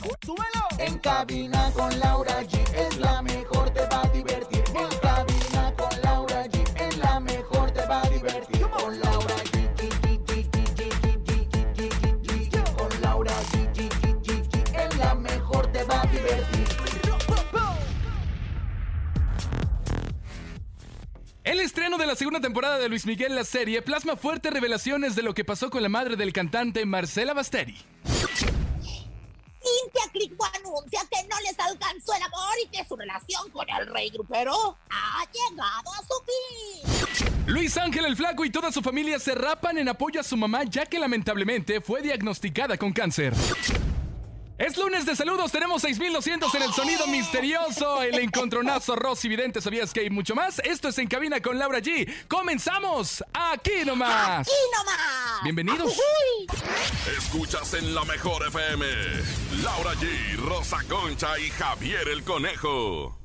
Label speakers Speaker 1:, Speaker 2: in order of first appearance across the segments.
Speaker 1: ¡Súbelo!
Speaker 2: En cabina con Laura G es la mejor, te va a divertir. En cabina con Laura G es la mejor, te va a divertir. Con Laura G. Con Laura G. Es la mejor, te va a divertir.
Speaker 3: El estreno de la segunda temporada de Luis Miguel la serie plasma fuertes revelaciones de lo que pasó con la madre del cantante Marcela Basteri.
Speaker 4: Cintia Clitbo anuncia que no les alcanzó el amor y que su relación con el rey grupero ha llegado a su fin.
Speaker 3: Luis Ángel el Flaco y toda su familia se rapan en apoyo a su mamá ya que lamentablemente fue diagnosticada con cáncer. Es lunes de saludos, tenemos 6200 en el sonido misterioso, el encontronazo Rosy Vidente, ¿sabías que hay mucho más? Esto es En Cabina con Laura G. ¡Comenzamos! ¡Aquí nomás!
Speaker 4: ¡Aquí nomás!
Speaker 3: Bienvenidos.
Speaker 5: Escuchas en la mejor FM. Laura G, Rosa Concha y Javier el Conejo.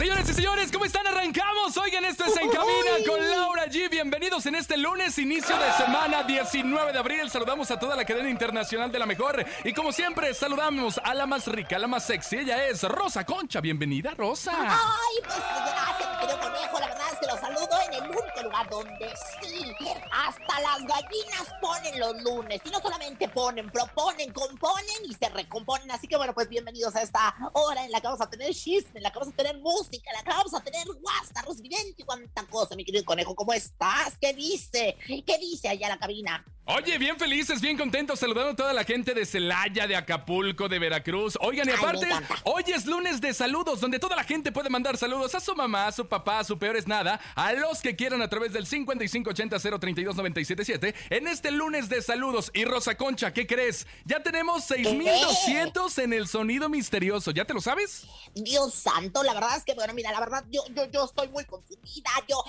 Speaker 3: Señores y señores, ¿cómo están? Arrancamos. Oigan, esto es En Cabina con Laura G. Bienvenidos en este lunes, inicio de semana 19 de abril. Saludamos a toda la cadena internacional de la mejor. Y como siempre, saludamos a la más rica, la más sexy. Ella es Rosa Concha. Bienvenida, Rosa.
Speaker 4: Ay, pues gracias, querido conejo. La verdad es que los saludo en el único lugar donde sí, hasta las gallinas ponen los lunes. Y no solamente ponen, proponen, componen y se recomponen. Así que bueno, pues bienvenidos a esta hora en la que vamos a tener chisme, en la que vamos a tener música, en la que vamos a tener guasta, residente y cuánta cosa, mi querido conejo. ¿Cómo estás? ¿Qué dice? ¿Qué dice allá la cabina?
Speaker 3: Oye, bien felices, bien contentos, saludando a toda la gente de Celaya, de Acapulco, de Veracruz. Oigan, y aparte, hoy es lunes de saludos, donde toda la gente puede mandar saludos a su mamá, a su papá, a su peor es nada, a los que quieran a través del 5580-032-977 en este lunes de saludos. Y Rosa Concha, ¿qué crees? Ya tenemos 6200 en el sonido misterioso, ¿ya te lo sabes?
Speaker 4: Dios santo, la verdad es que, bueno, mira, la verdad, yo, yo, yo estoy muy confundida. Yo,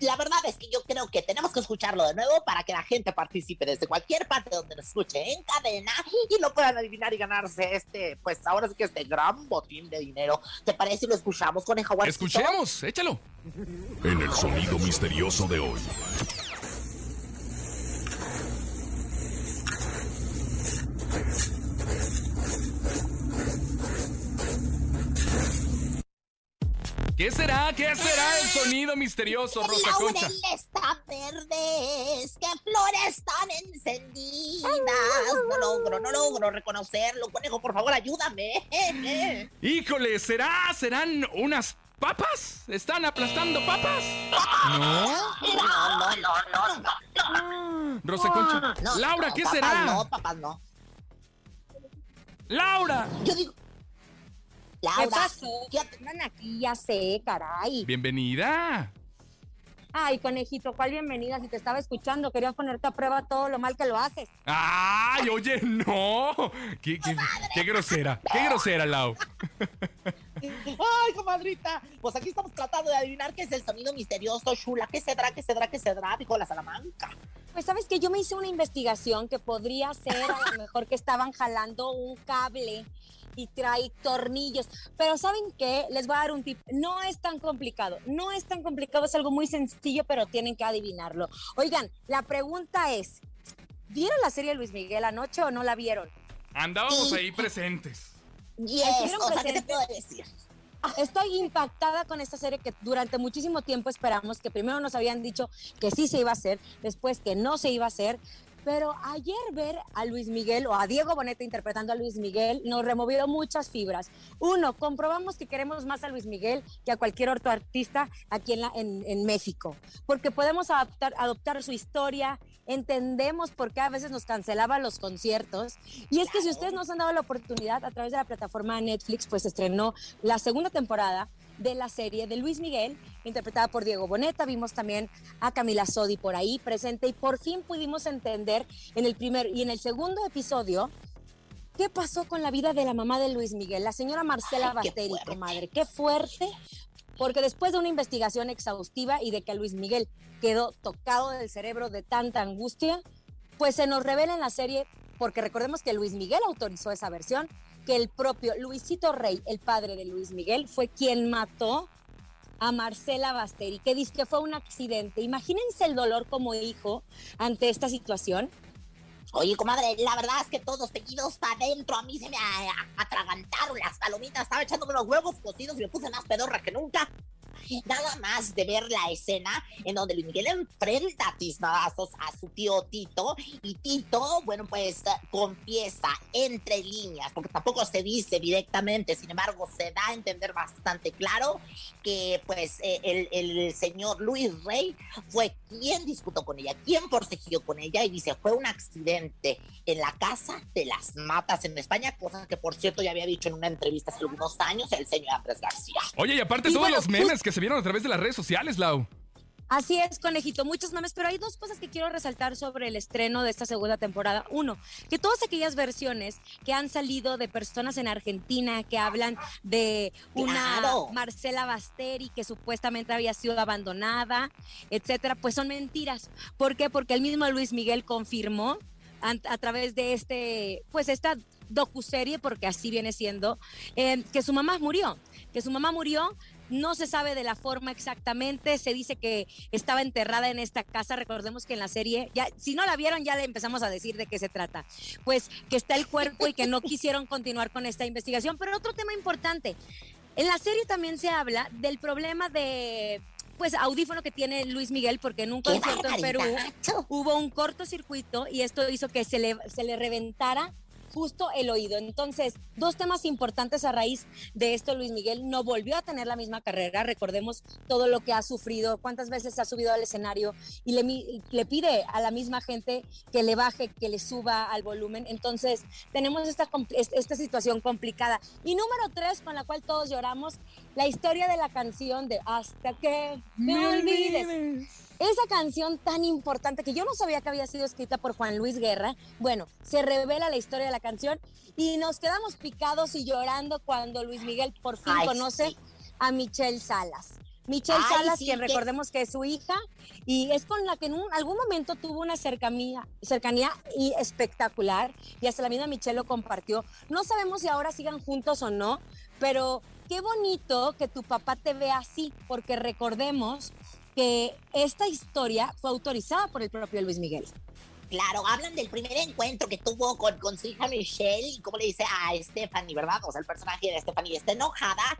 Speaker 4: la verdad es que yo creo que tenemos que escucharlo de nuevo para que la gente participe desde cualquier parte donde nos escuche en cadena y lo puedan adivinar y ganarse este, pues ahora sí que este gran botín de dinero. ¿Te parece si lo escuchamos con el jaguar?
Speaker 3: Escuchemos, échalo.
Speaker 5: En el sonido misterioso de hoy.
Speaker 3: ¿Qué será? ¿Qué será el sonido misterioso, Rosa Concha?
Speaker 4: Está verdes, que flores tan encendidas. No logro, no logro reconocerlo. Conejo, por favor, ayúdame.
Speaker 3: Híjole, ¿será? ¿Serán unas papas? ¿Están aplastando papas? No.
Speaker 4: No, no, no, no, no.
Speaker 3: Rosa Concha.
Speaker 4: No,
Speaker 3: Laura,
Speaker 4: no,
Speaker 3: ¿qué será?
Speaker 4: No, papás no.
Speaker 3: Laura.
Speaker 4: Yo digo. Laura,
Speaker 6: ¿Qué pasó?
Speaker 4: fíjate,
Speaker 6: Andan aquí, ya sé, caray.
Speaker 3: Bienvenida.
Speaker 6: Ay, conejito, ¿cuál bienvenida? Si te estaba escuchando, quería ponerte a prueba todo lo mal que lo haces.
Speaker 3: Ay, oye, no. Qué, qué- qué grosera, qué grosera, Lau.
Speaker 4: Ay, comadrita. Pues aquí estamos tratando de adivinar qué es el sonido misterioso, Shula. ¿Qué cedrá, qué cedrá, qué cedrá? Dijo la Salamanca.
Speaker 6: Pues sabes que yo me hice una investigación que podría ser a lo mejor que estaban jalando un cable y trae tornillos. Pero ¿saben qué? Les voy a dar un tip. No es tan complicado. No es tan complicado, es algo muy sencillo, pero tienen que adivinarlo. Oigan, la pregunta es, ¿vieron la serie de Luis Miguel anoche o no la vieron?
Speaker 3: Andábamos ahí presentes.
Speaker 4: Yes,
Speaker 6: ¿Estuvieron
Speaker 4: o sea, ¿qué te
Speaker 6: presentes?
Speaker 4: puedo decir?
Speaker 6: Estoy impactada con esta serie que durante muchísimo tiempo esperamos, que primero nos habían dicho que sí se iba a hacer, después que no se iba a hacer. Pero ayer ver a Luis Miguel o a Diego Boneta interpretando a Luis Miguel nos removió muchas fibras. Uno, comprobamos que queremos más a Luis Miguel que a cualquier otro artista aquí en, la- en- en México, porque podemos adaptar, adoptar su historia, entendemos por qué a veces nos cancelaban los conciertos. Y es que si ustedes nos han dado la oportunidad a través de la plataforma Netflix, pues estrenó la segunda temporada de la serie de Luis Miguel, interpretada por Diego Boneta. Vimos también a Camila Sodi por ahí presente y por fin pudimos entender en el primer y en el segundo episodio ¿qué pasó con la vida de la mamá de Luis Miguel? La señora Marcela Basteri,
Speaker 4: fuerte.
Speaker 6: comadre. Qué fuerte, porque después de una investigación exhaustiva y de que Luis Miguel quedó tocado del cerebro de tanta angustia, pues se nos revela en la serie, porque recordemos que Luis Miguel autorizó esa versión, que el propio Luisito Rey, el padre de Luis Miguel, fue quien mató a Marcela Basteri, que dice que fue un accidente. Imagínense el dolor como hijo ante esta situación.
Speaker 4: Oye, comadre, la verdad es que todos tequidos para adentro. A mí se me atragantaron las palomitas. Estaba echándome los huevos cocidos y me puse más pedorra que nunca. Nada más de ver la escena en donde Luis Miguel enfrenta a tiznadazos a su tío Tito y Tito, bueno, pues confiesa entre líneas, porque tampoco se dice directamente, sin embargo, se da a entender bastante claro que pues eh, el, el señor Luis Rey fue quien disputó con ella, quien forcejeó con ella y dice, fue un accidente en la casa de las matas en España, cosa que por cierto ya había dicho en una entrevista hace algunos años el señor Andrés García.
Speaker 3: Oye, y aparte
Speaker 6: Y
Speaker 3: todos
Speaker 6: bueno,
Speaker 3: los memes que se vieron a través de las redes sociales, Lau.
Speaker 6: Así es, conejito, muchos memes, pero hay dos cosas que quiero resaltar sobre el estreno de esta segunda temporada. Uno, que todas aquellas versiones que han salido de personas en Argentina que hablan de una
Speaker 4: Claro.
Speaker 6: Marcela Basteri que supuestamente había sido abandonada, etcétera, pues son mentiras. ¿Por qué? Porque el mismo Luis Miguel confirmó a, través de este, pues esta docuserie, porque así viene siendo, eh, que su mamá murió, que su mamá murió no se sabe de la forma exactamente, se dice que estaba enterrada en esta casa, recordemos que en la serie, ya si no la vieron ya le empezamos a decir de qué se trata, pues que está el cuerpo y que no quisieron continuar con esta investigación, pero otro tema importante, en la serie también se habla del problema de pues audífono que tiene Luis Miguel porque en un
Speaker 4: ¡Qué
Speaker 6: concierto en Perú hubo un cortocircuito y esto hizo que se le, se le reventara justo el oído. Entonces, dos temas importantes a raíz de esto, Luis Miguel no volvió a tener la misma carrera. Recordemos todo lo que ha sufrido, cuántas veces ha subido al escenario y le, pide a la misma gente que le baje, que le suba al volumen. Entonces, tenemos esta situación complicada. Y número tres, con la cual todos lloramos, la historia de la canción de Hasta que me olvides. Esa canción tan importante que yo no sabía que había sido escrita por Juan Luis Guerra, bueno, se revela la historia de la canción y nos quedamos picados y llorando cuando Luis Miguel por fin
Speaker 4: Ay,
Speaker 6: conoce
Speaker 4: sí.
Speaker 6: a Michelle Salas. Michelle
Speaker 4: Ay,
Speaker 6: Salas,
Speaker 4: sí,
Speaker 6: quien
Speaker 4: que-
Speaker 6: recordemos que es su hija y es con la que en un- algún momento tuvo una cercanía, cercanía y espectacular y hasta la misma Michelle lo compartió. No sabemos si ahora sigan juntos o no, pero qué bonito que tu papá te vea así, porque recordemos que esta historia fue autorizada por el propio Luis Miguel.
Speaker 4: Claro, hablan del primer encuentro que tuvo con, con su hija Michelle y cómo le dice a Stephanie, ¿verdad? O sea, el personaje de Stephanie está enojada,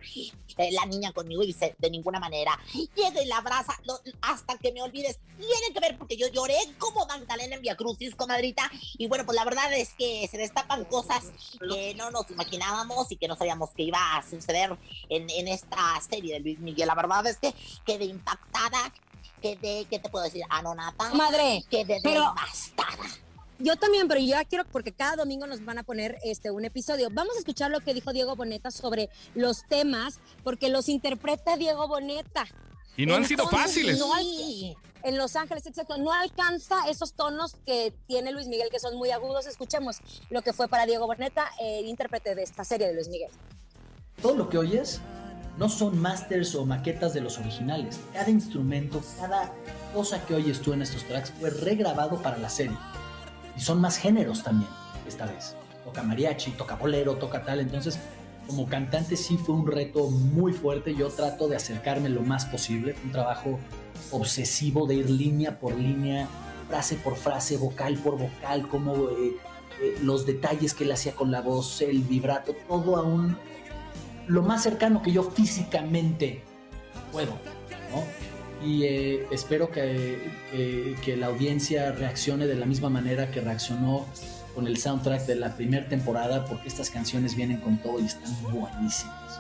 Speaker 4: eh, la niña conmigo y dice, de ninguna manera. Llega y la abraza hasta que me olvides. Tiene que ver porque yo lloré como Magdalena en Via Crucis, comadrita. Y bueno, pues la verdad es que se destapan cosas que no nos imaginábamos y que no sabíamos que iba a suceder en, en esta serie de Luis Miguel. La verdad es que quedé impactada, quedé, ¿qué te puedo decir? Anonata.
Speaker 6: Madre,
Speaker 4: Quedé
Speaker 6: pero-
Speaker 4: devastada.
Speaker 6: Yo también, pero yo ya quiero, porque cada domingo nos van a poner este un episodio. Vamos a escuchar lo que dijo Diego Boneta sobre los temas, porque los interpreta Diego Boneta.
Speaker 3: Y no han sido fáciles.
Speaker 6: no hay-. En Los Ángeles, exacto. No alcanza esos tonos que tiene Luis Miguel, que son muy agudos. Escuchemos lo que fue para Diego Boneta, el intérprete de esta serie de Luis Miguel.
Speaker 7: Todo lo que oyes no son masters o maquetas de los originales. Cada instrumento, cada cosa que oyes tú en estos tracks fue regrabado para la serie. Y son más géneros también, esta vez. Toca mariachi, toca bolero, toca tal. Entonces, como cantante sí fue un reto muy fuerte. Yo trato de acercarme lo más posible. Un trabajo obsesivo de ir línea por línea, frase por frase, vocal por vocal, como eh, eh, los detalles que él hacía con la voz, el vibrato, todo a lo más cercano que yo físicamente puedo, ¿no? Y eh, espero que, que- que la audiencia reaccione de la misma manera que reaccionó con el soundtrack de la primera temporada, porque estas canciones vienen con todo y están buenísimas.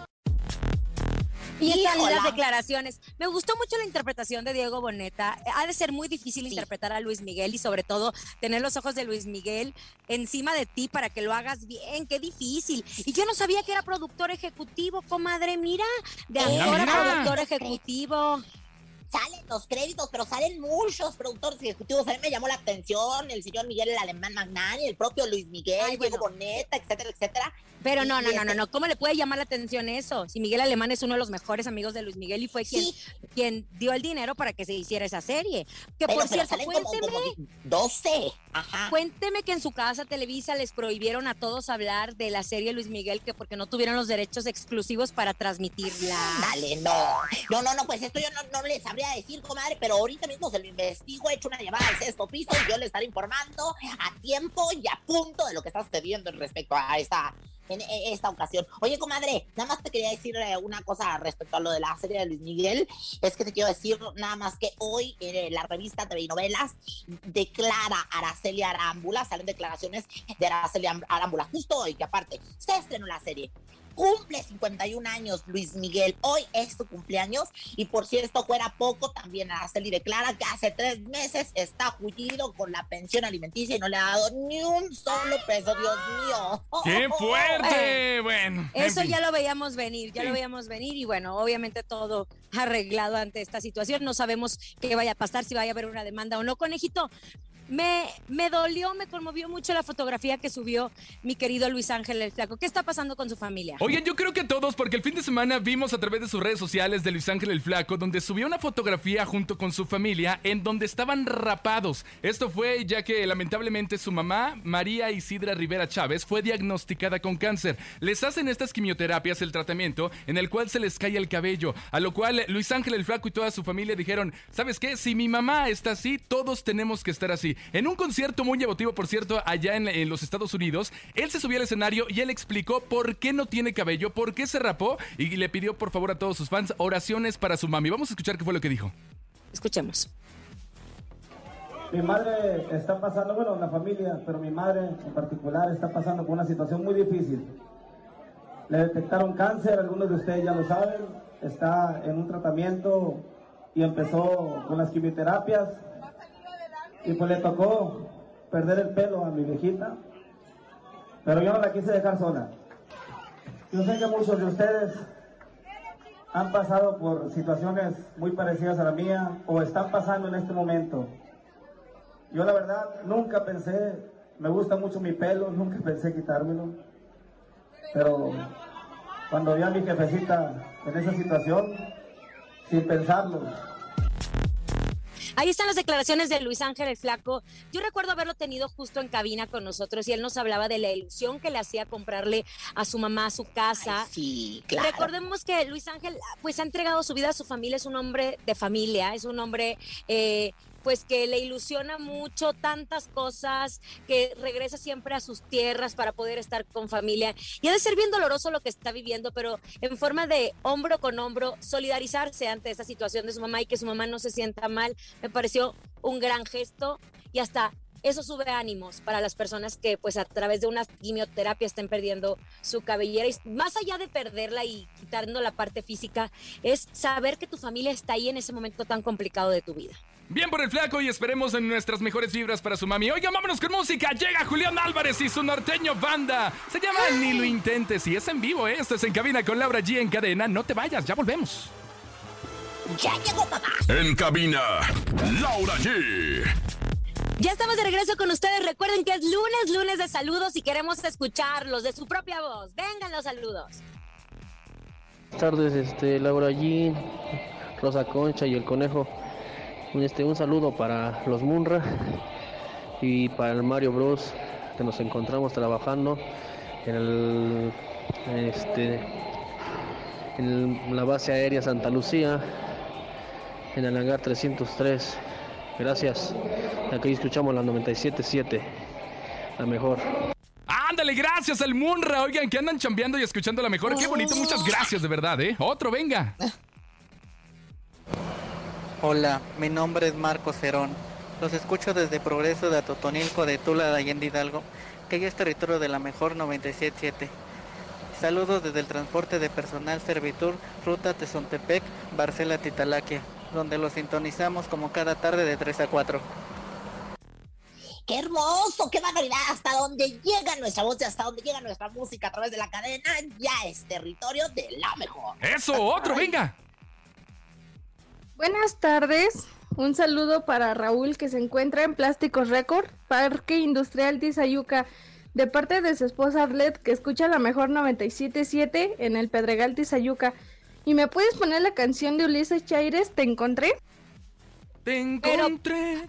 Speaker 6: Y están las declaraciones. Me gustó mucho la interpretación de Diego Boneta. Ha de ser muy difícil
Speaker 4: Sí.
Speaker 6: interpretar a Luis Miguel y sobre todo tener los ojos de Luis Miguel encima de ti para que lo hagas bien. Qué difícil. Y yo no sabía que era productor ejecutivo, comadre. Mira, de
Speaker 3: Mira,
Speaker 6: actor a
Speaker 3: mira.
Speaker 6: productor ejecutivo.
Speaker 4: Salen los créditos, pero salen muchos productores ejecutivos. A mí me llamó la atención el señor Miguel el Alemán Magnani, el propio Luis Miguel,
Speaker 6: Ay,
Speaker 4: Diego. Boneta, etcétera, etcétera.
Speaker 6: Pero no, no,
Speaker 4: y
Speaker 6: no, no,
Speaker 4: este-
Speaker 6: no. ¿Cómo le puede llamar la atención eso? Si Miguel Alemán es uno de los mejores amigos de Luis Miguel y fue quien,
Speaker 4: Sí,
Speaker 6: quien dio el dinero para que se hiciera esa serie. Que
Speaker 4: pero,
Speaker 6: por cierto,
Speaker 4: como,
Speaker 6: cuénteme,
Speaker 4: como 12. Ajá.
Speaker 6: cuénteme que en su casa Televisa les prohibieron a todos hablar de la serie Luis Miguel que porque no tuvieron los derechos exclusivos para transmitirla.
Speaker 4: Dale, no. No, no, no, pues esto yo no, no le sabría decir, comadre, pero ahorita mismo se lo investigo, he hecho una llamada al sexto piso y yo le estaré informando a tiempo y a punto de lo que está sucediendo respecto a esta, en, en esta ocasión. Oye, comadre, nada más te quería decir eh, una cosa respecto a lo de la serie de Luis Miguel. Es que te quiero decir nada más que hoy eh, la revista TV y Novelas declara Araceli Arámbula, salen declaraciones de Araceli Arámbula justo hoy, que aparte se estrenó la serie. Cumple 51 años Luis Miguel. Hoy es su cumpleaños. Y por si esto fuera poco, también Araceli declara que hace tres meses está jullido con la pensión alimenticia y no le ha dado ni un solo peso. Dios mío.
Speaker 3: ¡Qué fuerte! Bueno. en
Speaker 6: Eso
Speaker 3: fin.
Speaker 6: ya lo veíamos venir, ya
Speaker 3: Sí.
Speaker 6: lo veíamos venir y bueno, obviamente todo arreglado ante esta situación. No sabemos qué vaya a pasar, si vaya a haber una demanda o no. Conejito, me, me dolió, me conmovió mucho la fotografía que subió mi querido Luis Ángel el Flaco. ¿Qué está pasando con su familia?
Speaker 3: Oigan, yo creo que todos, porque el fin de semana vimos a través de sus redes sociales de Luis Ángel el Flaco, donde subió una fotografía junto con su familia en donde estaban rapados. Esto fue ya que lamentablemente su mamá, María Isidra Rivera Chávez, fue diagnosticada con cáncer. Les hacen estas quimioterapias, el tratamiento, en el cual se les cae el cabello. A lo cual Luis Ángel el Flaco y toda su familia dijeron, ¿sabes qué? Si mi mamá está así, todos tenemos que estar así. En un concierto muy emotivo, por cierto, allá en, en los Estados Unidos, él se subió al escenario y él explicó por qué no tiene cabello, por qué se rapó y le pidió por favor a todos sus fans oraciones para su mami. Vamos a escuchar qué fue lo que dijo.
Speaker 6: Escuchemos.
Speaker 8: Mi madre está pasando, bueno, la familia, pero mi madre en particular está pasando por una situación muy difícil. Le detectaron cáncer, algunos de ustedes ya lo saben, está en un tratamiento y empezó con las quimioterapias y pues le tocó perder el pelo a mi viejita, pero yo no la quise dejar sola. Yo sé que muchos de ustedes han pasado por situaciones muy parecidas a la mía o están pasando en este momento. Yo la verdad nunca pensé, me gusta mucho mi pelo, nunca pensé quitármelo. Pero cuando vi a mi jefecita en esa situación, sin pensarlo,
Speaker 6: Ahí están las declaraciones de Luis Ángel el Flaco. Yo recuerdo haberlo tenido justo en cabina con nosotros y él nos hablaba de la ilusión que le hacía comprarle a su mamá su casa.
Speaker 4: Ay, sí, claro.
Speaker 6: Recordemos que Luis Ángel pues ha entregado su vida a su familia, es un hombre de familia, es un hombre eh, pues que le ilusiona mucho tantas cosas, que regresa siempre a sus tierras para poder estar con familia. Y ha de ser bien doloroso lo que está viviendo, pero en forma de hombro con hombro, solidarizarse ante esta situación de su mamá y que su mamá no se sienta mal, me pareció un gran gesto y hasta eso sube ánimos para las personas que pues a través de una quimioterapia estén perdiendo su cabellera y más allá de perderla y quitando la parte física es saber que tu familia está ahí en ese momento tan complicado de tu vida.
Speaker 3: Bien por el flaco y esperemos en nuestras mejores vibras para su mami. Oigan, vámonos con música. Llega Julián Álvarez y su norteño banda. Se llama Ni lo intentes y es en vivo, ¿eh? Esto es en cabina con Laura G en cadena. No te vayas, ya volvemos.
Speaker 4: Ya llegó papá.
Speaker 5: En cabina, Laura G.
Speaker 6: Ya estamos de regreso con ustedes. Recuerden que es lunes, lunes de saludos y queremos escucharlos de su propia voz. Vengan los saludos.
Speaker 9: Buenas tardes, este, Laura G, Rosa Concha y el Conejo. Este, un saludo para los Munra y para el Mario Bros que nos encontramos trabajando en el, este, en la base aérea Santa Lucía, en el hangar 303. Gracias. Aquí escuchamos la 97.7, la mejor.
Speaker 3: Ándale, gracias al Munra. Oigan, que andan chambeando y escuchando la mejor. Qué bonito, muchas gracias, de verdad, ¿eh? Otro, venga.
Speaker 10: Hola, mi nombre es Marco Cerón. Los escucho desde Progreso de Atotonilco de Tula de Allende Hidalgo, que ya es territorio de la mejor 977. Saludos desde el transporte de personal Servitur, ruta Tezontepec, Barcela Titalaquia, donde los sintonizamos como cada tarde de 3 a 4.
Speaker 4: ¡Qué hermoso! ¡Qué barbaridad! Hasta donde llega nuestra voz y hasta donde llega nuestra música a través de la cadena, ya es territorio de la mejor.
Speaker 3: Eso, otro, venga.
Speaker 11: Buenas tardes. Un saludo para Raúl que se encuentra en Plásticos Record, Parque Industrial Tizayuca, de parte de su esposa Arlet que escucha la mejor 97.7 en el Pedregal Tizayuca. ¿Y me puedes poner la canción de Ulises Chaires? ¿Te encontré?
Speaker 6: Pero,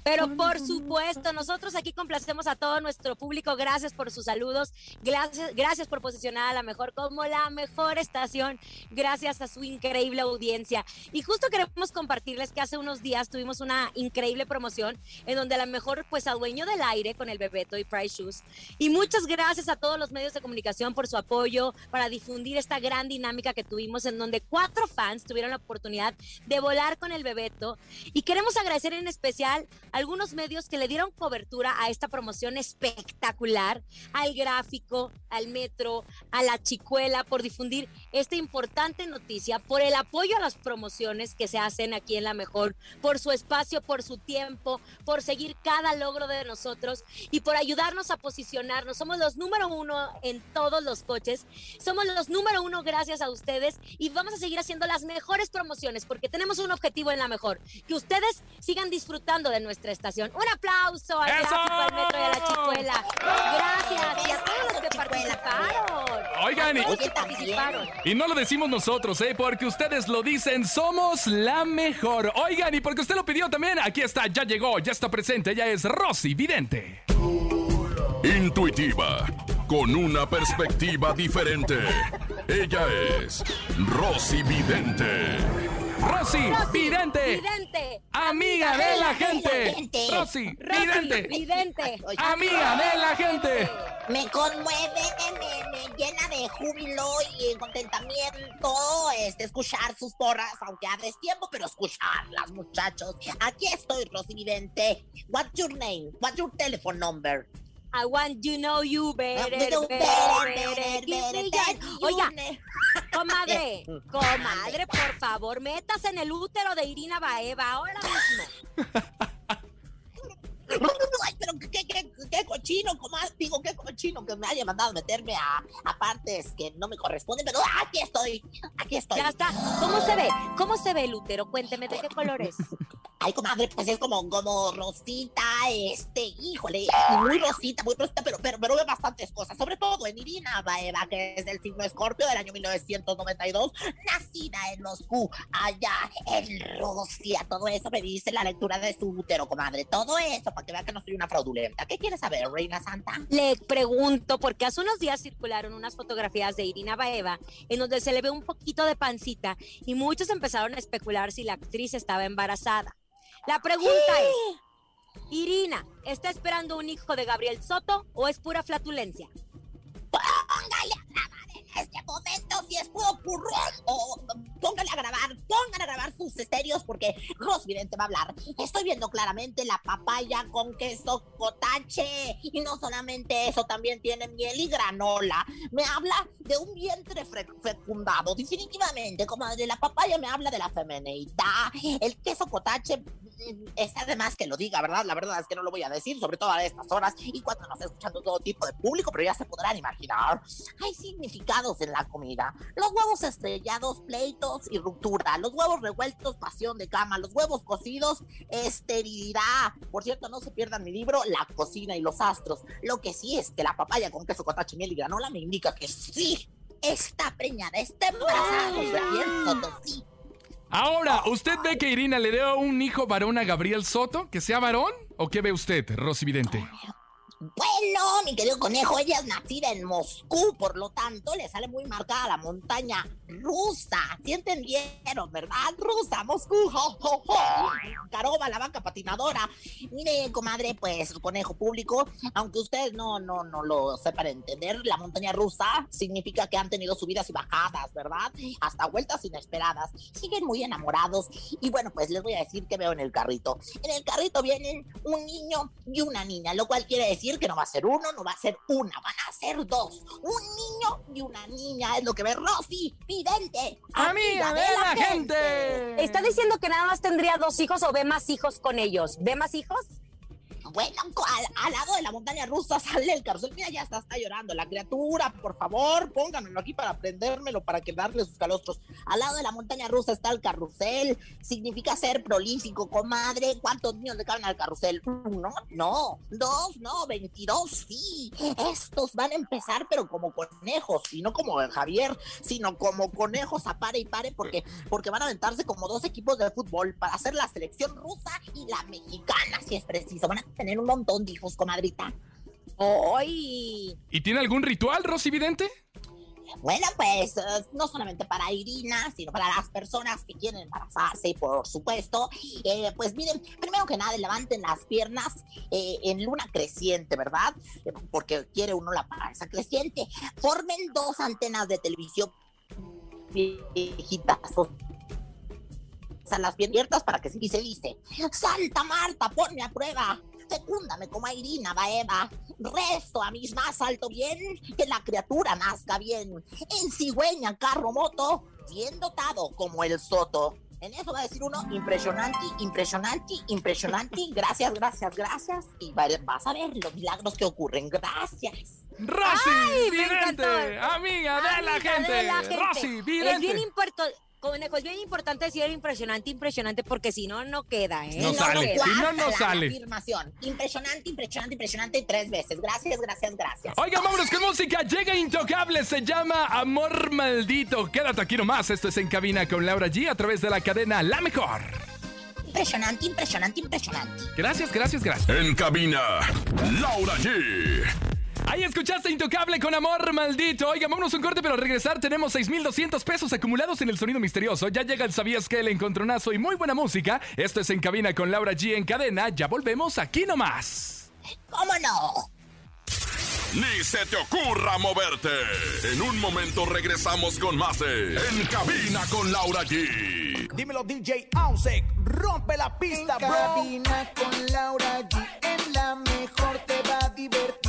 Speaker 6: pero por supuesto, nosotros aquí complacemos a todo nuestro público. Gracias por sus saludos. Gracias, gracias por posicionar a la mejor como la mejor estación. Gracias a su increíble audiencia. Y justo queremos compartirles que hace unos días tuvimos una increíble promoción en donde a la mejor pues adueño del aire con el Bebeto y Price Shoes. Y muchas gracias a todos los medios de comunicación por su apoyo para difundir esta gran dinámica que tuvimos en donde cuatro fans tuvieron la oportunidad de volar con el Bebeto. Y queremos agradecer en especial a algunos medios que le dieron cobertura a esta promoción espectacular, al gráfico, al metro, a la chicuela, por difundir esta importante noticia, por el apoyo a las promociones que se hacen aquí en La Mejor, por su espacio, por su tiempo, por seguir cada logro de nosotros y por ayudarnos a posicionarnos. Somos los número uno en todos los coches, somos los número uno gracias a ustedes y vamos a seguir haciendo las mejores promociones porque tenemos un objetivo en La Mejor, que ustedes sigan disfrutando de nuestra estación. Un aplauso al
Speaker 3: ¡Eso!
Speaker 6: gráfico, al metro y a la chicuela. Gracias y a todos los que participaron.
Speaker 3: Oigan, y-
Speaker 6: A todos que participaron.
Speaker 3: Y no lo decimos nosotros, ¿eh? Porque ustedes lo dicen, somos la mejor. Oigan, y porque usted lo pidió también, aquí está, ya llegó, ya está presente, ella es Rosy Vidente.
Speaker 5: Intuitiva, con una perspectiva diferente. Ella es Rosy Vidente.
Speaker 3: Rosy Vidente,
Speaker 6: Vidente.
Speaker 3: amiga de la gente. Rosy Vidente,
Speaker 6: Vidente.
Speaker 3: amiga de la gente.
Speaker 4: Me conmueve, me, me llena de júbilo y contentamiento este, escuchar sus porras, aunque a tiempo, pero escucharlas, muchachos. Aquí estoy, Rosy Vidente. What's your name? What's your telephone number?
Speaker 6: I want you know you better,
Speaker 4: better,
Speaker 6: better, give me Oiga, comadre, comadre, por favor, métase en el útero de Irina Baeva ahora mismo.
Speaker 4: Ay, pero qué, qué, qué, qué cochino, comadre. Digo, qué cochino que me haya mandado meterme a, a partes que no me corresponden, pero aquí estoy, aquí estoy.
Speaker 6: Ya está. ¿Cómo se ve? ¿Cómo se ve el útero? Cuénteme de qué color es.
Speaker 4: Ay, comadre, pues es como, como rosita, este, híjole, muy rosita, muy rosita, pero, pero, pero ve bastantes cosas, sobre todo en Irina Baeva, que es del signo Escorpio del año 1992, nacida en Moscú, allá en Rusia, todo eso me dice la lectura de su útero, comadre, todo eso, para que vea que no soy una fraudulenta. ¿Qué quieres saber, Reina Santa?
Speaker 6: Le pregunto, porque hace unos días circularon unas fotografías de Irina Baeva en donde se le ve un poquito de pancita y muchos empezaron a especular si la actriz estaba embarazada. La pregunta es, Irina, ¿está esperando un hijo de Gabriel Soto o es pura flatulencia?
Speaker 4: Este momento si es puro. O póngale a grabar, póngale a grabar sus estéreos porque Ros Vidente va a hablar. Estoy viendo claramente la papaya con queso cotache. Y no solamente eso, también tiene miel y granola. Me habla de un vientre fecundado. Definitivamente, comadre, la papaya me habla de la femenidad. El queso cotache mm, está de más que lo diga, ¿verdad? La verdad es que no lo voy a decir, sobre todo a estas horas y cuando nos está escuchando todo tipo de público, pero ya se podrán imaginar. Hay significados en la comida. Los huevos estrellados, pleitos y ruptura. Los huevos revueltos, pasión de cama. Los huevos cocidos, esterilidad. Por cierto, no se pierdan mi libro, La cocina y los astros. Lo que sí es que la papaya con queso, cotache, miel y granola me indica que sí está preñada, está embarazada con Gabriel Soto, sí.
Speaker 3: Ahora, ¿usted ve que Irina le dio un hijo varón a Gabriel Soto? ¿Que sea varón? ¿O qué ve usted, Rosy Vidente?
Speaker 4: Bueno, mi querido conejo, ella es nacida en Moscú, por lo tanto le sale muy marcada la montaña rusa. ¿Sí entendieron, verdad? Rusa, Moscú, jo, jo, jo. Caroba, la banca patinadora. Mire, comadre, pues, conejo público, aunque ustedes no, no, no lo sepan entender, la montaña rusa significa que han tenido subidas y bajadas, ¿verdad? Hasta vueltas inesperadas. Siguen muy enamorados. Y bueno, pues les voy a decir que veo en el carrito. En el carrito vienen un niño y una niña, lo cual quiere decir que no va a ser uno, no va a ser una, van a ser dos. Un niño y una niña, es lo que ve Rosy, vidente.
Speaker 3: ¡Amiga de la gente!
Speaker 6: ¿Está diciendo que nada más tendría dos hijos o ve más hijos con ellos? ¿Ve más hijos?
Speaker 4: Bueno, al, lado de la montaña rusa sale el carrusel. Mira, ya está, está llorando la criatura. Por favor, pónganmelo aquí para prendérmelo, para que darle sus calostros. Al lado de la montaña rusa está el carrusel. Significa ser prolífico, comadre. ¿Cuántos niños le caben al carrusel? Uno, no. Dos, no. Veintidós, sí. Estos van a empezar, pero como conejos. Y no como Javier, sino como conejos a pare y pare, porque, porque van a aventarse como dos equipos de fútbol para hacer la selección rusa y la mexicana, si es preciso. Van a tener un montón de hijos, comadrita. ¡Ay!
Speaker 3: ¿Y tiene algún ritual, Rosy Vidente?
Speaker 4: Bueno, pues eh, no solamente para Irina, sino para las personas que quieren embarazarse, por supuesto. Eh, pues miren, primero que nada, levanten las piernas eh, en luna creciente, ¿verdad? Porque quiere uno la panza creciente. Formen dos antenas de televisión viejitas. Las bien abiertas para que sí se dice. Salta Marta, ponme a prueba. Fecúndame como a Irina, Baeva. Rezo a mis más alto bien, que la criatura nazca bien. En cigüeña, carro, moto, bien dotado como el soto. En eso va a decir uno, impresionante, impresionante, impresionante. Gracias, gracias, gracias. Y va- vas a ver los milagros que ocurren. Gracias.
Speaker 3: Rosy Vidente,
Speaker 6: encantó.
Speaker 3: amiga de la
Speaker 6: Amiga
Speaker 3: gente.
Speaker 6: de la gente.
Speaker 3: Rosy
Speaker 6: Es
Speaker 3: Vidente.
Speaker 6: bien importante. Conejo, es bien importante decir impresionante, impresionante, porque si no, no queda, ¿eh?
Speaker 3: No sale. Si no, no sale.
Speaker 4: afirmación. Impresionante, impresionante, impresionante tres veces. Gracias, gracias, gracias.
Speaker 3: Oigan, vámonos con música. Llega Intocable, se llama Amor Maldito. Quédate aquí nomás. Esto es En Cabina con Laura G a través de la cadena La Mejor.
Speaker 4: Impresionante, impresionante, impresionante.
Speaker 3: Gracias, gracias, gracias.
Speaker 5: En cabina, Laura G.
Speaker 3: Ahí escuchaste Intocable con Amor Maldito. Oigan, vámonos un corte, pero al regresar tenemos 6,200 pesos acumulados en el sonido misterioso. Ya llega el Sabías que el encontronazo y muy buena música. Esto es En Cabina con Laura G en cadena. Ya volvemos aquí nomás.
Speaker 4: ¿Cómo no?
Speaker 5: Ni se te ocurra moverte. En un momento regresamos con más de En cabina con Laura G.
Speaker 1: Dímelo, DJ Ausek. Rompe la pista,
Speaker 2: En
Speaker 1: bro.
Speaker 2: cabina con Laura G. En la mejor te va a divertir.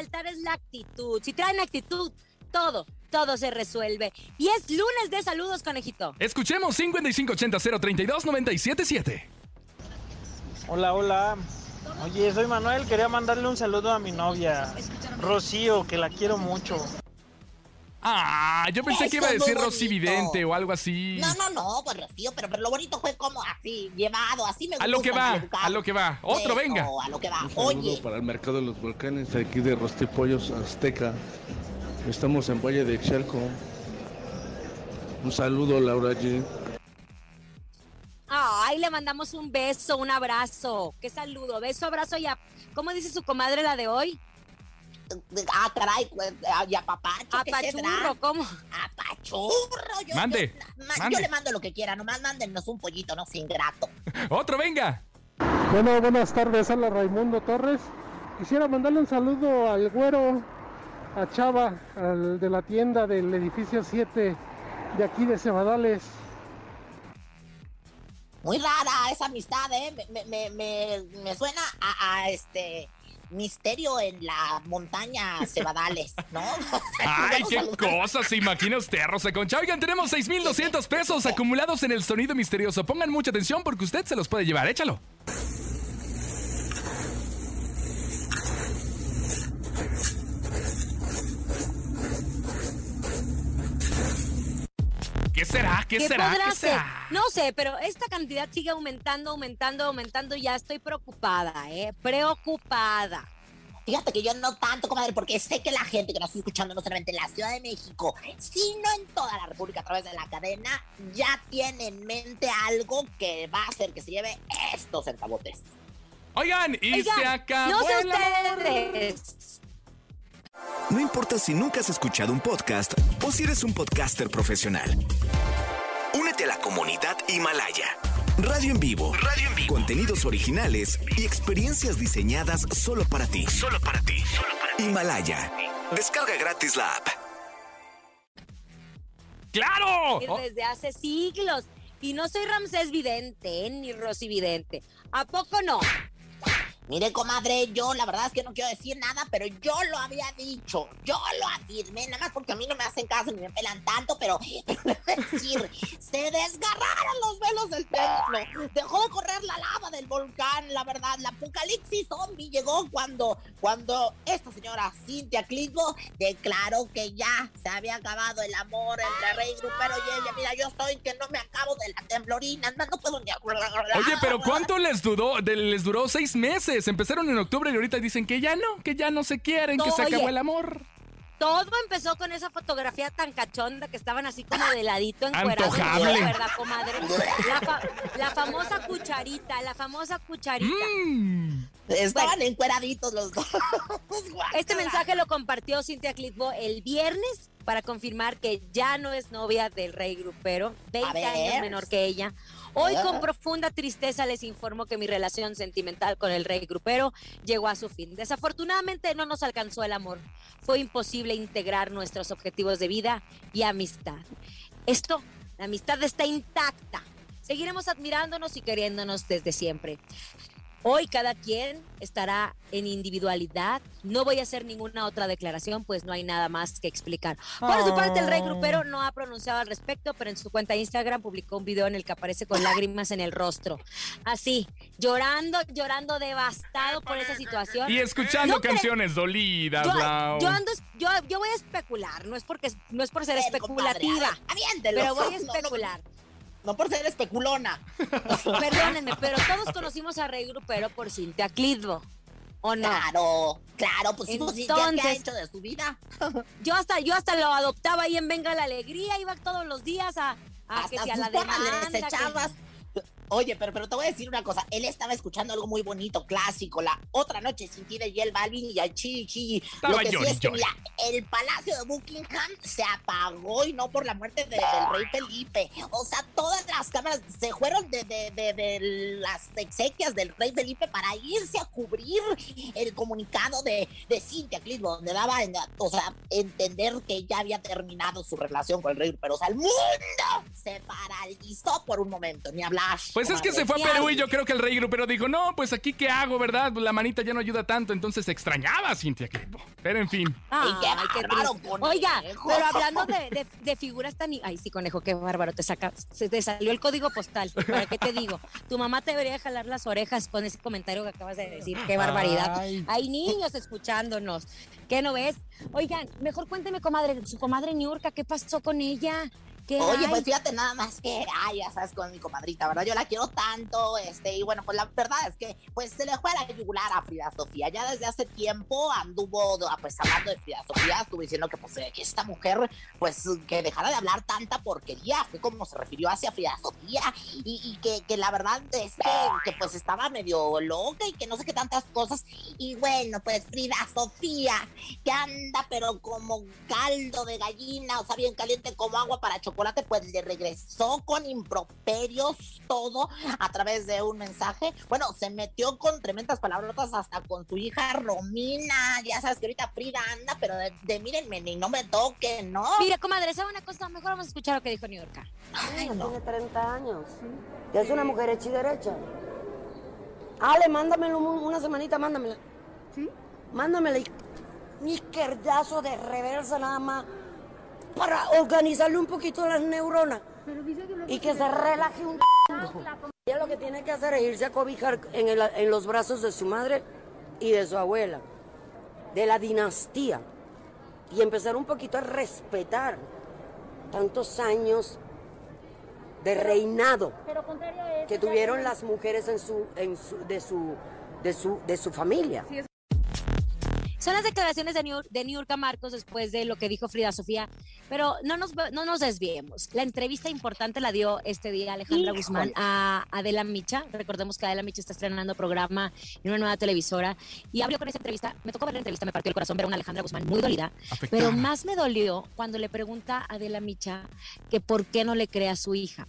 Speaker 6: Faltar es la actitud. Si traen actitud, todo, todo se resuelve. Y es lunes de saludos, conejito.
Speaker 3: Escuchemos 5580 032 977.
Speaker 12: Hola, hola. Oye, soy Manuel, quería mandarle un saludo a mi novia, Rocío, que la quiero mucho.
Speaker 3: Ah, yo pensé
Speaker 4: Eso
Speaker 3: que iba a decir Rosy. Vidente o algo así.
Speaker 4: No, no, no, pues Rocío, pero, pero lo bonito fue como así, llevado, así me gusta.
Speaker 3: A lo que va, a lo que va. Otro,
Speaker 4: Eso,
Speaker 3: venga.
Speaker 4: a lo que va.
Speaker 9: Un saludo
Speaker 4: Oye,
Speaker 9: para el mercado de los volcanes aquí de Rostipollos Azteca. Estamos en Valle de Chalco. Un saludo, Laura G.
Speaker 6: Ay, le mandamos un beso, un abrazo. Qué saludo. Beso, abrazo y a... ¿Cómo dice su comadre la de hoy?
Speaker 4: Ah, caray, pues, ah, y a papacho, ¿qué
Speaker 6: Apachurro? ¿cómo?
Speaker 4: Apachurro. Yo,
Speaker 3: Mande,
Speaker 4: yo- ma-
Speaker 3: mande.
Speaker 4: yo le mando lo que quiera, nomás mándennos un pollito, no sea ingrato.
Speaker 3: Otro, venga.
Speaker 13: Bueno, buenas tardes, habla Raimundo Torres. Quisiera mandarle un saludo al güero, a Chava, al de la tienda del edificio 7 de aquí de Cebadales.
Speaker 4: Muy rara esa amistad, ¿eh? Me, me, me, me- me suena a, a, este misterio en la montaña Cebadales, ¿no?
Speaker 3: Ay, qué cosa se imagina usted, Rosa Concha. Oigan, tenemos 6,200 pesos acumulados en el sonido misterioso. Pongan mucha atención porque usted se los puede llevar. Échalo. ¿Qué será? ¿Qué, será?
Speaker 6: podrá
Speaker 3: ¿Qué
Speaker 6: ser?
Speaker 3: será?
Speaker 6: No sé, pero esta cantidad sigue aumentando, aumentando, aumentando. y Ya estoy preocupada, ¿eh? Preocupada.
Speaker 4: Fíjate que yo no tanto, comadre, porque sé que la gente que nos está escuchando no solamente en la Ciudad de México, sino en toda la República a través de la cadena, ya tiene en mente algo que va a hacer que se lleve estos centavotes.
Speaker 3: Oigan, y
Speaker 6: Oigan,
Speaker 3: se acabó
Speaker 6: no sé
Speaker 3: el amor.
Speaker 6: ustedes.
Speaker 14: No importa si nunca has escuchado un podcast o si eres un podcaster profesional. A la comunidad Himalaya. Radio en vivo. Radio en vivo. Contenidos originales y experiencias diseñadas solo para ti. Solo para ti. Himalaya. Descarga gratis la app.
Speaker 3: ¡Claro!
Speaker 6: Desde hace siglos. Y no soy Ramsés Vidente, ¿eh? ni Rosy Vidente. ¿A poco no?
Speaker 4: Mire, comadre, yo la verdad es que no quiero decir nada, pero yo lo había dicho. Yo lo afirmé, nada más porque a mí no me hacen caso ni me pelan tanto, pero, a decir, se desgarraron los velos del templo. Dejó de correr la lava del volcán, la verdad. La apocalipsis zombie llegó cuando, cuando esta señora Cintia Clitbo declaró que ya se había acabado el amor entre Rey Grupero y ella. Mira, yo estoy que no me acabo de la temblorina, no, puedo ni...
Speaker 3: Oye, pero ¿cuánto les duró? Les duró seis meses. Empezaron en octubre y ahorita dicen que ya no, que ya no se quieren, que se acabó el amor.
Speaker 6: Todo empezó con esa fotografía tan cachonda que estaban así como de ladito.
Speaker 3: Antojable.
Speaker 6: La verdad, comadre. La, fa- la famosa cucharita, la famosa cucharita.
Speaker 3: Mm.
Speaker 4: Estaban encueraditos los dos.
Speaker 6: Este mensaje lo compartió Cintia Clitbo el viernes para confirmar que ya no es novia del rey grupero, 20
Speaker 4: ver.
Speaker 6: años menor que ella. Hoy con profunda tristeza les informo que mi relación sentimental con el rey grupero llegó a su fin. Desafortunadamente no nos alcanzó el amor. Fue imposible integrar nuestros objetivos de vida y amistad. Esto, la amistad está intacta. Seguiremos admirándonos y queriéndonos desde siempre. Hoy cada quien estará en individualidad. No voy a hacer ninguna otra declaración, pues no hay nada más que explicar. Por su parte, el rey grupero no ha pronunciado al respecto, pero en su cuenta de Instagram publicó un video en el que aparece con lágrimas en el rostro. Así, llorando, llorando devastado por esa situación.
Speaker 3: Y escuchando
Speaker 6: No
Speaker 3: canciones dolidas,
Speaker 6: yo, yo ando, yo, yo voy a especular, no es porque no es por ser
Speaker 4: A ver,
Speaker 6: especulativa,
Speaker 4: compadre, ver,
Speaker 6: pero voy a
Speaker 4: no, no. No por ser especulona.
Speaker 6: Perdónenme, pero todos conocimos a Rey Grupero por Cintia Clitbo. ¿O no?
Speaker 4: Claro, claro, pues sí, pues ¿ya qué ha
Speaker 6: Entonces-
Speaker 4: hecho de su vida?
Speaker 6: Yo hasta, yo hasta lo adoptaba ahí en Venga la Alegría, iba todos los días a, a que
Speaker 4: Hasta
Speaker 6: si a la demanda. que-.
Speaker 4: Oye, pero, pero te voy a decir una cosa. Él estaba escuchando algo muy bonito, clásico. La otra noche sin ti de Yel Balvin y al Chi Chi.
Speaker 3: Estaba
Speaker 4: Lo que sí es que, el palacio de Buckingham se apagó y no por la muerte de- del rey Felipe. O sea, todas las cámaras se fueron de, de- de- de las exequias del rey Felipe para irse a cubrir el comunicado de, de Cintia Clitbo, donde daba, o sea, entender que ya había terminado su relación con el rey. Pero, o sea, el mundo se paralizó por un momento, ni hablar.
Speaker 3: Pues es que se fue a Perú y yo creo que el rey grupero dijo, no, pues aquí qué hago, ¿verdad? Pues la manita ya no ayuda tanto, entonces extrañaba a Cintia. Pero en fin.
Speaker 6: Ay,
Speaker 4: qué.
Speaker 6: Oiga, pero hablando de, de- de figuras tan... Ay, sí, conejo, qué bárbaro. Te, saca, se te salió el código postal. ¿Para qué te digo? Tu mamá te debería jalar las orejas con ese comentario que acabas de decir. Qué barbaridad.
Speaker 3: Ay.
Speaker 6: Hay niños escuchándonos. ¿Qué no ves? Oigan, mejor cuénteme, comadre, su comadre Niurka, ¿qué pasó con ella? ¿Qué
Speaker 4: Oye,
Speaker 6: hay?
Speaker 4: pues fíjate nada más que, ay, ya sabes, con mi comadrita, ¿verdad? Yo la quiero tanto, este, y bueno, pues la verdad es que, pues se le fue a la yugular a Frida Sofía. Ya desde hace tiempo anduvo, pues hablando de Frida Sofía, estuvo diciendo que, pues, esta mujer, pues, que dejara de hablar tanta porquería, fue como se refirió hacia Frida Sofía, y, y que, que la verdad es que, que, pues, estaba medio loca y que no sé qué tantas cosas. Y bueno, pues, Frida Sofía, que anda, pero como caldo de gallina, o sea, bien caliente como agua para chocolate, pues le regresó con improperios todo a través de un mensaje. Bueno, se metió con tremendas palabrotas hasta con su hija Romina. Ya sabes que ahorita Frida anda, pero de, de mírenme, ni no me toquen, ¿no?
Speaker 6: Mira, comadre, ¿sabe una cosa? Mejor vamos a escuchar lo que dijo Niurka.
Speaker 4: Ay, no.
Speaker 15: Tiene 30 años. Ya es una mujer hecha y derecha. Ale, mándamelo un- una semanita, mándamela. ¿Sí? Mándamela y mi querdazo de reversa nada más para organizarle un poquito las neuronas y que se relaje un. Ella lo que tiene que hacer es irse a cobijar en, el- en los brazos de su madre y de su abuela, de la dinastía, y empezar un poquito a respetar tantos años de reinado que tuvieron las mujeres en su, en su, de, su, de, su, de su familia.
Speaker 6: Son las declaraciones de, New, de Niurka Marcos después de lo que dijo Frida Sofía, pero no nos, no nos desviemos. La entrevista importante la dio este día Alejandra
Speaker 4: Híjole.
Speaker 6: Guzmán a Adela Micha. Recordemos que Adela Micha está estrenando programa en una nueva televisora y abrió con esa entrevista. Me tocó ver la entrevista, me partió el corazón ver a una Alejandra Guzmán muy dolida,
Speaker 3: Afectada.
Speaker 6: pero más me dolió cuando le pregunta a Adela Micha que por qué no le cree a su hija.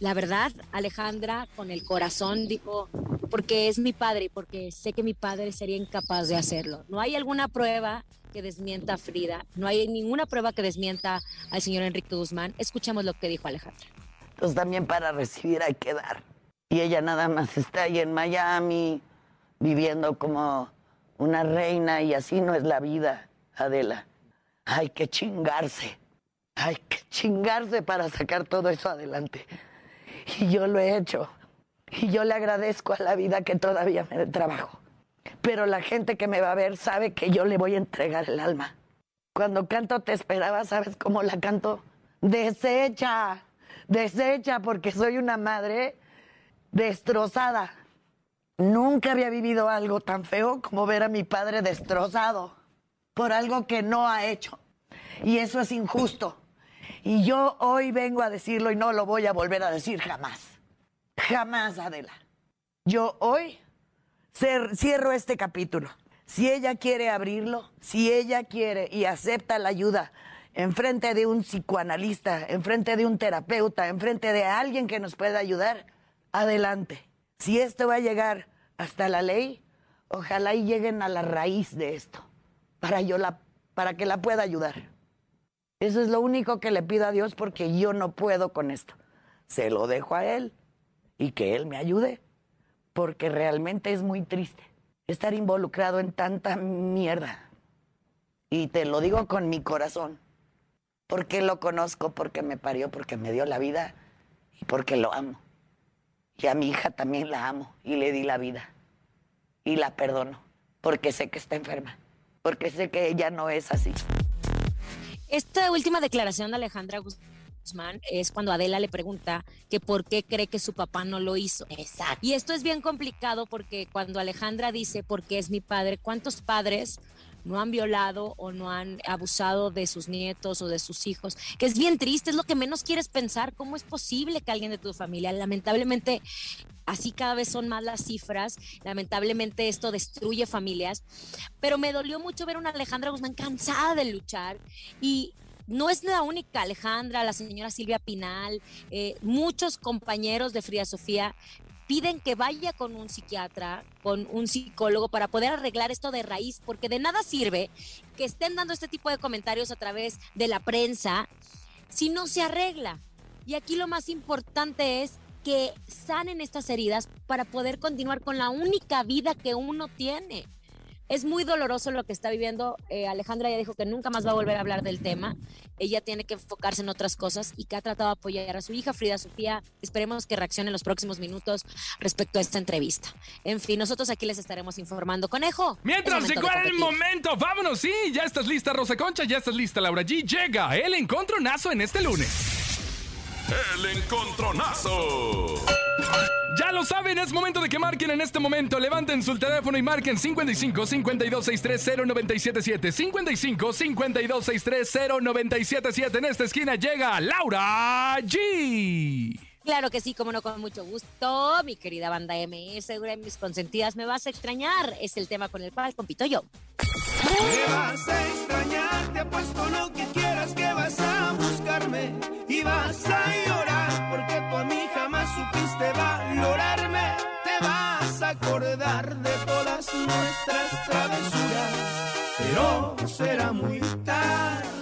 Speaker 6: La verdad, Alejandra, con el corazón, dijo, porque es mi padre porque sé que mi padre sería incapaz de hacerlo. No hay alguna prueba que desmienta a Frida, no hay ninguna prueba que desmienta al señor Enrique Guzmán. Escuchemos lo que dijo Alejandra.
Speaker 16: Pues también para recibir hay que dar. Y ella nada más está ahí en Miami, viviendo como una reina y así no es la vida, Adela. Hay que chingarse, hay que chingarse para sacar todo eso adelante. Y yo lo he hecho. Y yo le agradezco a la vida que todavía me trabajo. Pero la gente que me va a ver sabe que yo le voy a entregar el alma. Cuando canto Te esperaba, ¿sabes cómo la canto? Desecha, desecha, porque soy una madre destrozada. Nunca había vivido algo tan feo como ver a mi padre destrozado por algo que no ha hecho. Y eso es injusto. Y yo hoy vengo a decirlo y no lo voy a volver a decir jamás. Jamás, Adela. Yo hoy cierro este capítulo. Si ella quiere abrirlo, si ella quiere y acepta la ayuda en frente de un psicoanalista, en frente de un terapeuta, en frente de alguien que nos pueda ayudar, adelante. Si esto va a llegar hasta la ley, ojalá y lleguen a la raíz de esto, para, yo la, para que la pueda ayudar. Eso es lo único que le pido a Dios porque yo no puedo con esto. Se lo dejo a Él y que Él me ayude, porque realmente es muy triste estar involucrado en tanta mierda. Y te lo digo con mi corazón, porque lo conozco, porque me parió, porque me dio la vida y porque lo amo. Y a mi hija también la amo y le di la vida y la perdono, porque sé que está enferma, porque sé que ella no es así.
Speaker 6: Esta última declaración de Alejandra Guzmán es cuando Adela le pregunta que por qué cree que su papá no lo hizo.
Speaker 4: Exacto.
Speaker 6: Y esto es bien complicado porque cuando Alejandra dice porque es mi padre, ¿cuántos padres no han violado o no han abusado de sus nietos o de sus hijos? Que es bien triste, es lo que menos quieres pensar. ¿Cómo es posible que alguien de tu familia, lamentablemente, así cada vez son más las cifras, lamentablemente esto destruye familias, pero me dolió mucho ver a una Alejandra Guzmán cansada de luchar y no es la única Alejandra, la señora Silvia Pinal, eh, muchos compañeros de Frida Sofía piden que vaya con un psiquiatra, con un psicólogo para poder arreglar esto de raíz, porque de nada sirve que estén dando este tipo de comentarios a través de la prensa si no se arregla. Y aquí lo más importante es que sanen estas heridas para poder continuar con la única vida que uno tiene. Es muy doloroso lo que está viviendo. Eh, Alejandra ya dijo que nunca más va a volver a hablar del tema. Ella tiene que enfocarse en otras cosas y que ha tratado de apoyar a su hija Frida Sofía. Esperemos que reaccione en los próximos minutos respecto a esta entrevista. En fin, nosotros aquí les estaremos informando. Conejo.
Speaker 3: Mientras llegó el momento, vámonos, sí, ya estás lista Rosa Concha, ya estás lista Laura G, llega el encontronazo en este lunes.
Speaker 5: El encontronazo.
Speaker 3: Ya lo saben, es momento de que marquen en este momento. Levanten su teléfono y marquen 55 52 63 0977. 55 52 63 0977. En esta esquina llega Laura G.
Speaker 6: Claro que sí, como no, con mucho gusto. Mi querida banda MS, una de mis consentidas, me vas a extrañar. Es el tema con el cual compito yo.
Speaker 2: Me vas a extrañar, te apuesto lo que quieras que vas a buscarme y vas a llorar porque tú a mí jamás supiste valorarme. Te vas a acordar de todas nuestras travesuras, pero será muy tarde.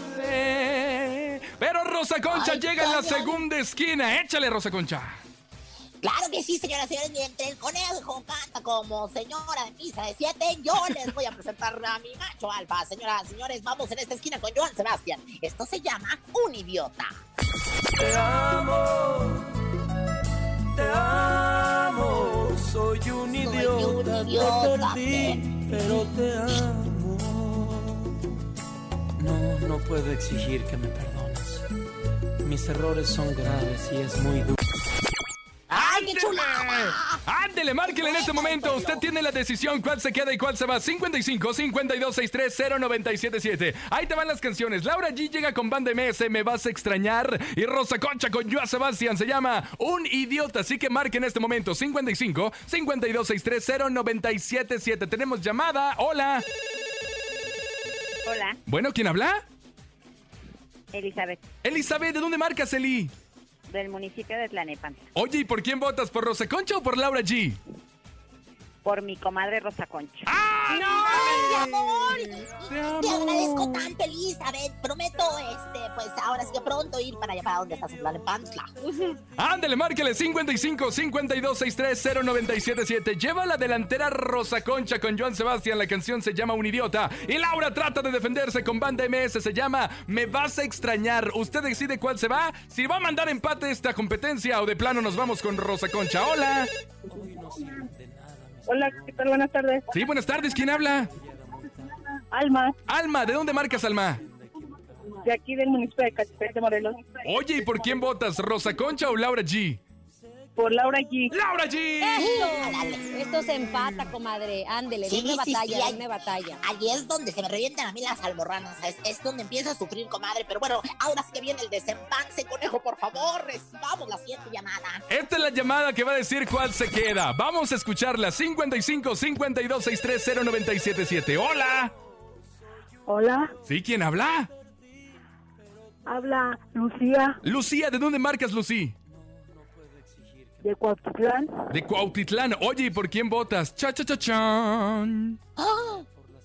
Speaker 3: Rosa Concha
Speaker 4: Ay,
Speaker 3: llega en la segunda esquina. Échale, Rosa Concha.
Speaker 4: Claro que sí, señoras y señores, mientras el conejo canta como señora de misa de siete, yo les voy a presentar a mi macho alfa. Señoras y señores, vamos en esta esquina con Joan Sebastián. Esto se llama Un Idiota.
Speaker 2: Te amo, te amo, soy un idiota, te
Speaker 4: idiota,
Speaker 2: perdí, pero te amo.
Speaker 17: No, no puedo exigir que me perdones. Mis errores son graves y es muy duro.
Speaker 4: ¡Ay, qué chulada!
Speaker 3: Ándele, márquele en este momento. Usted tiene la decisión cuál se queda y cuál se va. 55 52 63 0977. Ahí te van las canciones. Laura G llega con Banda MS, Me Vas a Extrañar. Y Rosa Concha con Joa Sebastián. Se llama Un Idiota. Así que marque en este momento. 55 52 63 0977. Tenemos llamada. Hola.
Speaker 18: Hola,
Speaker 3: Bueno, ¿quién habla?
Speaker 18: Elizabeth,
Speaker 3: Elizabeth, ¿de dónde marcas, Eli?
Speaker 18: del municipio de Tlanepantla.
Speaker 3: Oye, ¿y por quién votas? ¿Por Rosa Concha o por Laura G?
Speaker 18: Por mi comadre Rosa Concha.
Speaker 4: ¡No, mi amor! Te, agradezco tanto, Elizabeth. Prometo, este, pues ahora sí que pronto ir para allá para donde estás en Tlalnepantla.
Speaker 3: Ándale, márquele 55 52 63 0977. Lleva la delantera Rosa Concha con Joan Sebastián. La canción se llama Un Idiota. Y Laura trata de defenderse con banda MS. Se llama Me Vas a Extrañar. Usted decide cuál se va. Si va a mandar empate esta competencia o de plano nos vamos con Rosa Concha. Hola.
Speaker 19: Hola, ¿qué tal? Buenas tardes.
Speaker 3: Sí, buenas tardes. ¿Quién habla?
Speaker 19: Alma,
Speaker 3: Alma, ¿de dónde marcas, Alma?
Speaker 19: de aquí del municipio de Catepec de Morelos.
Speaker 3: Oye, ¿y por quién votas? ¿Rosa Concha o Laura G?
Speaker 19: Por Laura G.
Speaker 3: ¡Laura G!
Speaker 6: Esto, esto se empata, comadre. Ándele,
Speaker 4: Sí,
Speaker 6: dime
Speaker 4: sí,
Speaker 6: batalla,
Speaker 4: sí, ahí-
Speaker 6: dime batalla.
Speaker 4: Ahí es donde se me revientan a mí las alborranas. Es, es donde empiezo a sufrir, comadre. Pero bueno, ahora sí que viene el desempance, conejo, por favor. Recibamos la siguiente llamada.
Speaker 3: Esta es la llamada que va a decir cuál se queda. Vamos a escucharla. 55 52 63 0977. Hola.
Speaker 19: Hola,
Speaker 3: ¿Sí? ¿Quién habla?
Speaker 19: habla Lucía
Speaker 3: Lucía, ¿de dónde marcas, Lucy?
Speaker 19: de Cuautitlán.
Speaker 3: De Cuautitlán. Oye, ¿y por quién votas? Cha, cha, cha, chan.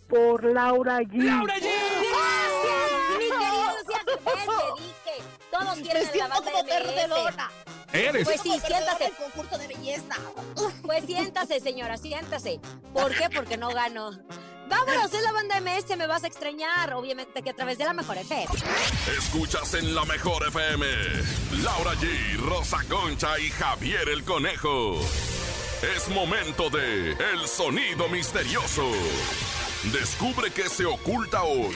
Speaker 19: Por Laura G.
Speaker 3: ¡Laura G!
Speaker 6: ¡Gracias, mi querida Lucía! ¿Ves? Te dije. Todos
Speaker 4: Me
Speaker 6: quieren la
Speaker 4: siento
Speaker 6: banda
Speaker 4: perdedora.
Speaker 3: Eres.
Speaker 6: Pues sí, siéntase.
Speaker 4: del concurso de belleza.
Speaker 6: Pues siéntase, señora, siéntase. ¿Por qué? Porque no gano. Vámonos, es la banda MS, me vas a extrañar. Obviamente que a través de la mejor FM.
Speaker 5: Escuchas en la mejor FM. Laura G, Rosa Concha y Javier el Conejo. Es momento de El Sonido Misterioso. Descubre qué se oculta hoy.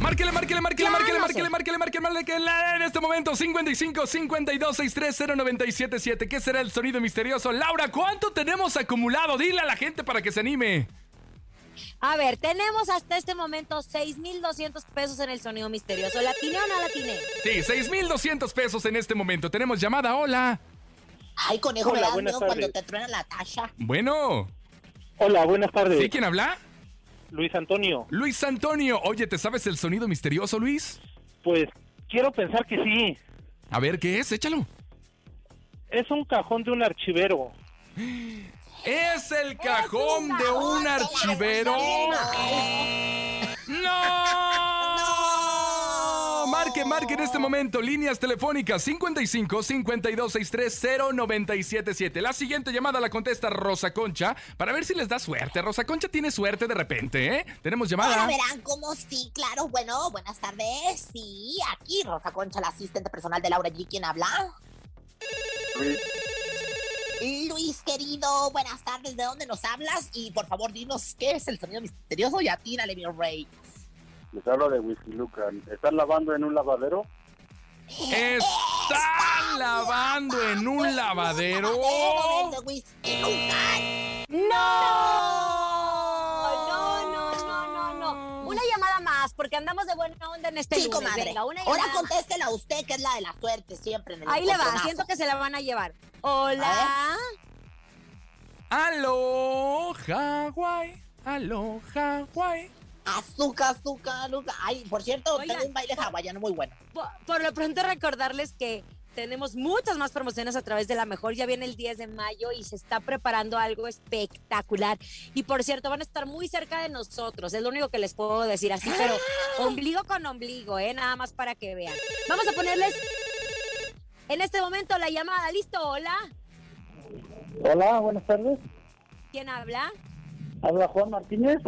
Speaker 3: Márquele, márquele, márquele, márquele, márquele, márquele, márquele, márquele en este momento 55 52 63 0977. ¿Qué será el sonido misterioso? Laura, ¿cuánto tenemos acumulado? Dile a la gente para que se anime.
Speaker 6: A ver, tenemos hasta este momento 6,200 pesos en el sonido misterioso. ¿La atiné o no la atiné?
Speaker 3: Sí, 6200 pesos en este momento. Tenemos llamada. Hola.
Speaker 4: Ay, conejo,
Speaker 12: Hola,
Speaker 4: me da
Speaker 12: buenas
Speaker 4: miedo cuando te truena la tacha.
Speaker 3: Bueno.
Speaker 12: Hola, buenas tardes.
Speaker 3: ¿Sí? ¿Quién habla?
Speaker 12: Luis Antonio.
Speaker 3: Luis Antonio. Oye, ¿te sabes el sonido misterioso, Luis?
Speaker 12: Pues quiero pensar que sí.
Speaker 3: A ver, ¿qué es? Échalo.
Speaker 12: Es un cajón de un archivero.
Speaker 3: Es el cajón de un archivero. ¡No! Marque, marque en este momento. Líneas telefónicas 55 52 63 0977. La siguiente llamada la contesta Rosa Concha para ver si les da suerte. Rosa Concha tiene suerte de repente, ¿eh? Tenemos
Speaker 4: Ahora
Speaker 3: llamada.
Speaker 4: verán cómo sí, claro. Bueno, buenas tardes. Sí, aquí Rosa Concha, la asistente personal de Laura G. ¿Quién habla? Luis, querido, buenas tardes. ¿De dónde nos hablas? Y por favor, dinos qué es el sonido misterioso y atínale, mi rey.
Speaker 20: Les hablo de Whisky Lucan. ¿Están lavando en un lavadero?
Speaker 3: ¿Están lavando en un lavadero?
Speaker 6: ¡No! No, no, no, no, no. Una llamada más, porque andamos de buena onda en este
Speaker 4: Sí,
Speaker 6: lunes.
Speaker 4: comadre.
Speaker 6: Venga, una
Speaker 4: Ahora contéstela usted, que es la de la suerte siempre en el
Speaker 6: Ahí le va, siento que se la van a llevar. Hola.
Speaker 3: Aló, Hawái. Aló, Hawái.
Speaker 4: Azúcar, azúcar, azúcar. Ay, por cierto,
Speaker 6: Oigan,
Speaker 4: tengo un baile hawaiano muy bueno.
Speaker 6: Por, por lo pronto recordarles que tenemos muchas más promociones a través de la mejor. Ya viene el 10 de mayo y se está preparando algo espectacular. Y por cierto, van a estar muy cerca de nosotros. Es lo único que les puedo decir así, pero ombligo con ombligo, ¿eh? Nada más para que vean. Vamos a ponerles en este momento la llamada. ¿Listo? Hola.
Speaker 20: Hola, buenas tardes.
Speaker 6: ¿Quién habla?
Speaker 20: Habla Juan Martínez.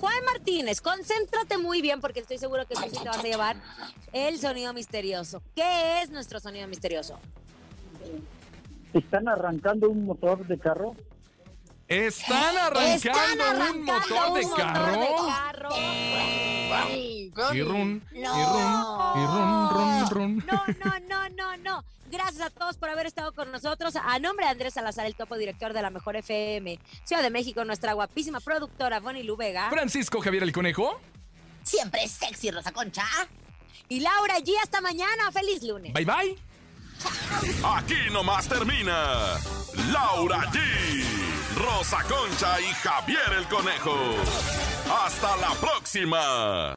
Speaker 6: Juan Martínez, concéntrate muy bien porque estoy seguro que tú sí te vas a llevar el sonido misterioso. ¿Qué es nuestro sonido misterioso?
Speaker 20: ¿Están arrancando un motor de carro?
Speaker 3: ¿Están arrancando, un motor de
Speaker 6: un
Speaker 3: carro?
Speaker 6: motor de carro.
Speaker 3: Y run, y run, y run, run, run.
Speaker 6: No, no, no, no, no. Gracias a todos por haber estado con nosotros. A nombre de Andrés Salazar, el topo director de la Mejor FM, Ciudad de México, nuestra guapísima productora Bonnie Lubega.
Speaker 3: Francisco Javier el Conejo.
Speaker 4: Siempre es sexy, Rosa Concha.
Speaker 6: Y Laura G, hasta mañana. Feliz lunes.
Speaker 3: Bye bye.
Speaker 5: Aquí nomás termina Laura G, Rosa Concha y Javier el Conejo. Hasta la próxima.